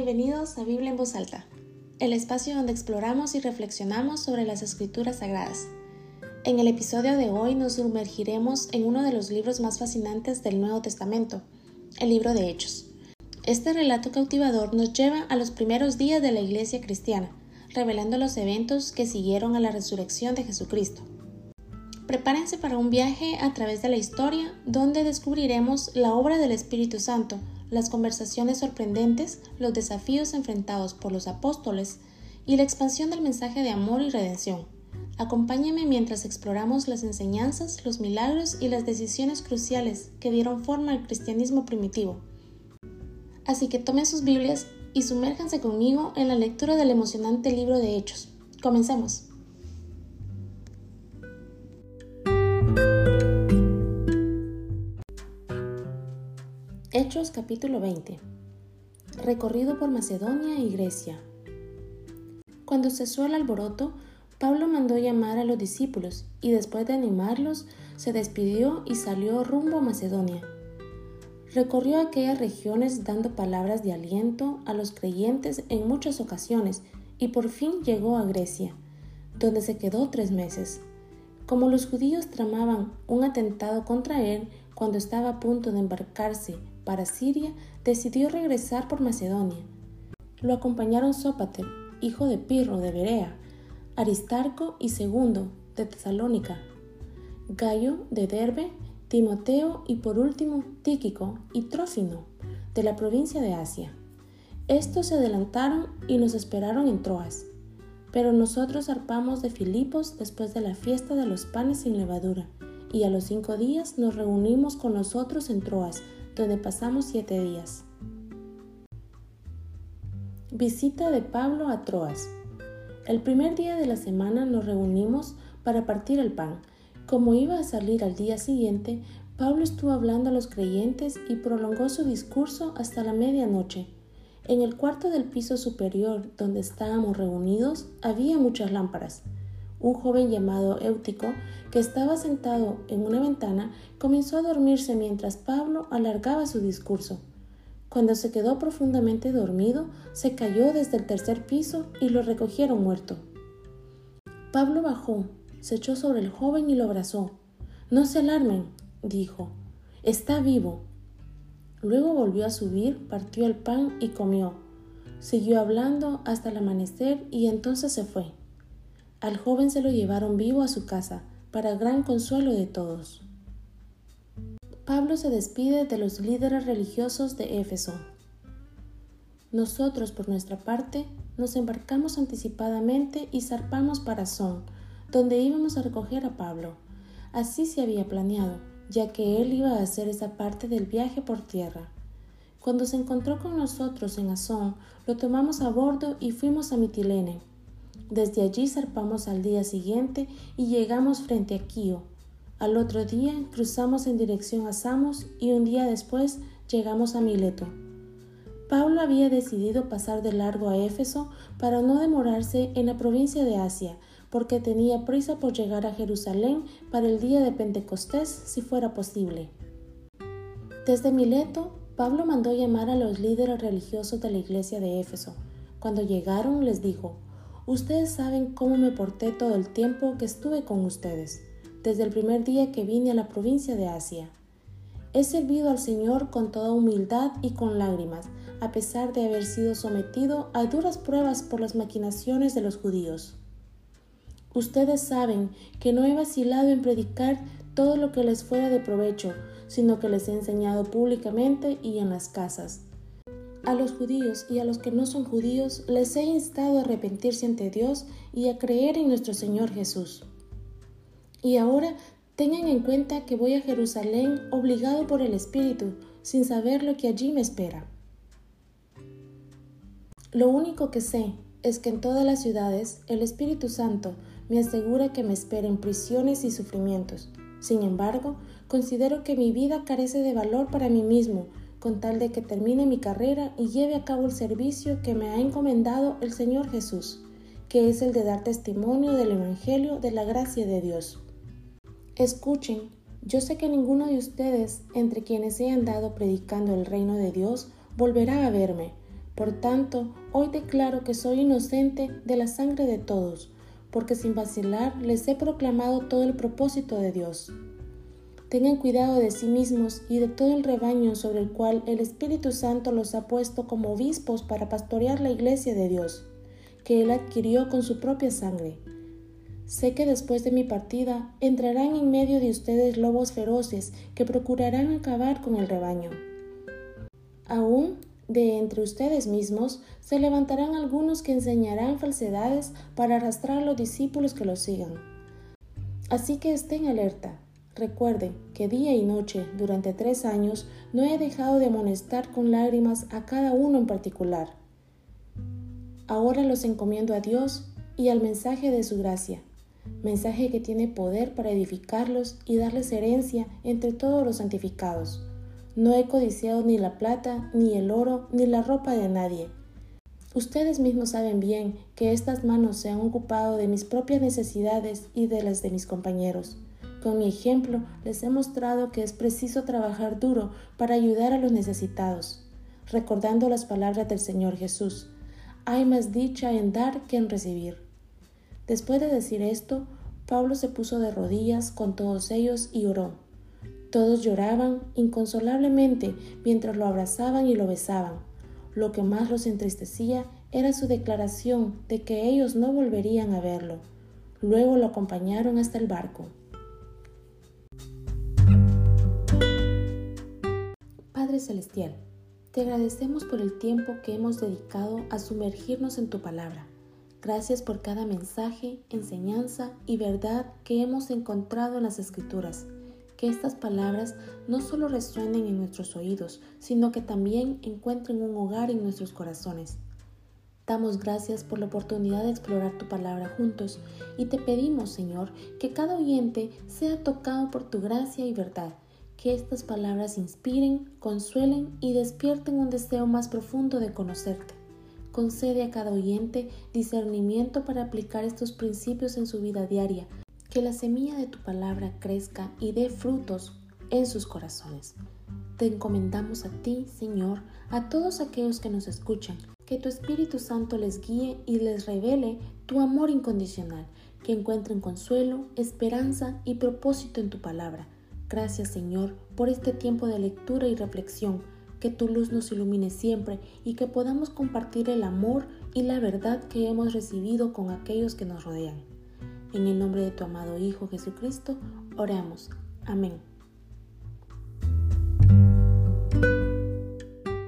Bienvenidos a Biblia en voz alta, el espacio donde exploramos y reflexionamos sobre las escrituras sagradas. En el episodio de hoy nos sumergiremos en uno de los libros más fascinantes del Nuevo Testamento, el libro de Hechos. Este relato cautivador nos lleva a los primeros días de la iglesia cristiana, revelando los eventos que siguieron a la resurrección de Jesucristo. Prepárense para un viaje a través de la historia donde descubriremos la obra del Espíritu Santo, las conversaciones sorprendentes, los desafíos enfrentados por los apóstoles y la expansión del mensaje de amor y redención. Acompáñenme mientras exploramos las enseñanzas, los milagros y las decisiones cruciales que dieron forma al cristianismo primitivo. Así que tomen sus Biblias y sumérjanse conmigo en la lectura del emocionante libro de Hechos. Comencemos. Hechos capítulo 20 Recorrido por Macedonia y Grecia Cuando cesó el alboroto, Pablo mandó llamar a los discípulos y después de animarlos, se despidió y salió rumbo a Macedonia. Recorrió aquellas regiones dando palabras de aliento a los creyentes en muchas ocasiones y por fin llegó a Grecia, donde se quedó tres meses. Como los judíos tramaban un atentado contra él cuando estaba a punto de embarcarse para Siria, decidió regresar por Macedonia. Lo acompañaron Sópater, hijo de Pirro de Berea, Aristarco y Segundo de Tesalónica, Gallo de Derbe, Timoteo y por último Tíquico y Trófino de la provincia de Asia. Estos se adelantaron y nos esperaron en Troas, pero nosotros zarpamos de Filipos después de la fiesta de los panes sin levadura, y a los cinco días nos reunimos con nosotros en Troas, donde pasamos siete días. Visita de Pablo a Troas. El primer día de la semana nos reunimos para partir el pan. Como iba a salir al día siguiente, Pablo estuvo hablando a los creyentes y prolongó su discurso hasta la medianoche. En el cuarto del piso superior donde estábamos reunidos había muchas lámparas. Un joven llamado Éutico, que estaba sentado en una ventana, comenzó a dormirse mientras Pablo alargaba su discurso. Cuando se quedó profundamente dormido, se cayó desde el tercer piso y lo recogieron muerto. Pablo bajó, se echó sobre el joven y lo abrazó. No se alarmen, dijo, está vivo. Luego volvió a subir, partió el pan y comió. Siguió hablando hasta el amanecer y entonces se fue. Al joven se lo llevaron vivo a su casa, para gran consuelo de todos. Pablo se despide de los líderes religiosos de Éfeso. Nosotros, por nuestra parte, nos embarcamos anticipadamente y zarpamos para Son, donde íbamos a recoger a Pablo. Así se había planeado, ya que él iba a hacer esa parte del viaje por tierra. Cuando se encontró con nosotros en Azón, lo tomamos a bordo y fuimos a Mitilene. Desde allí zarpamos al día siguiente y llegamos frente a Quío. Al otro día cruzamos en dirección a Samos y un día después llegamos a Mileto. Pablo había decidido pasar de largo a Éfeso para no demorarse en la provincia de Asia, porque tenía prisa por llegar a Jerusalén para el día de Pentecostés si fuera posible. Desde Mileto, Pablo mandó llamar a los líderes religiosos de la iglesia de Éfeso. Cuando llegaron les dijo, Ustedes saben cómo me porté todo el tiempo que estuve con ustedes, desde el primer día que vine a la provincia de Asia. He servido al Señor con toda humildad y con lágrimas, a pesar de haber sido sometido a duras pruebas por las maquinaciones de los judíos. Ustedes saben que no he vacilado en predicar todo lo que les fuera de provecho, sino que les he enseñado públicamente y en las casas a los judíos y a los que no son judíos les he instado a arrepentirse ante Dios y a creer en nuestro Señor Jesús. Y ahora tengan en cuenta que voy a Jerusalén obligado por el Espíritu, sin saber lo que allí me espera. Lo único que sé es que en todas las ciudades el Espíritu Santo me asegura que me esperen prisiones y sufrimientos. Sin embargo, considero que mi vida carece de valor para mí mismo, con tal de que termine mi carrera y lleve a cabo el servicio que me ha encomendado el Señor Jesús, que es el de dar testimonio del Evangelio de la gracia de Dios. Escuchen, yo sé que ninguno de ustedes, entre quienes he andado predicando el reino de Dios, volverá a verme, Por tanto, hoy declaro que soy inocente de la sangre de todos, porque sin vacilar les he proclamado todo el propósito de Dios. Tengan cuidado de sí mismos y de todo el rebaño sobre el cual el Espíritu Santo los ha puesto como obispos para pastorear la iglesia de Dios, que Él adquirió con su propia sangre. Sé que después de mi partida entrarán en medio de ustedes lobos feroces que procurarán acabar con el rebaño. Aún de entre ustedes mismos se levantarán algunos que enseñarán falsedades para arrastrar a los discípulos que los sigan. Así que estén alerta. Recuerden que día y noche, durante tres años, no he dejado de amonestar con lágrimas a cada uno en particular. Ahora los encomiendo a Dios y al mensaje de su gracia mensaje que tiene poder para edificarlos y darles herencia entre todos los santificados. No he codiciado ni la plata, ni el oro, ni la ropa de nadie. Ustedes mismos saben bien que estas manos se han ocupado de mis propias necesidades y de las de mis compañeros. Con mi ejemplo les he mostrado que es preciso trabajar duro para ayudar a los necesitados, recordando las palabras del Señor Jesús. Hay más dicha en dar que en recibir. Después de decir esto, Pablo se puso de rodillas con todos ellos y oró. Todos lloraban inconsolablemente mientras lo abrazaban y lo besaban. Lo que más los entristecía era su declaración de que ellos no volverían a verlo. Luego lo acompañaron hasta el barco. Padre Celestial, te agradecemos por el tiempo que hemos dedicado a sumergirnos en tu palabra. Gracias por cada mensaje, enseñanza y verdad que hemos encontrado en las escrituras. Que estas palabras no solo resuenen en nuestros oídos, sino que también encuentren un hogar en nuestros corazones. Damos gracias por la oportunidad de explorar tu palabra juntos y te pedimos, Señor, que cada oyente sea tocado por tu gracia y verdad, que estas palabras inspiren, consuelen y despierten un deseo más profundo de conocerte. Concede a cada oyente discernimiento para aplicar estos principios en su vida diaria. Que la semilla de tu palabra crezca y dé frutos en sus corazones. Te encomendamos a ti, Señor, a todos aquellos que nos escuchan, que tu Espíritu Santo les guíe y les revele tu amor incondicional, que encuentren consuelo, esperanza y propósito en tu palabra. Gracias, Señor, por este tiempo de lectura y reflexión que tu luz nos ilumine siempre y que podamos compartir el amor y la verdad que hemos recibido con aquellos que nos rodean. En el nombre de tu amado Hijo Jesucristo, oramos. Amén.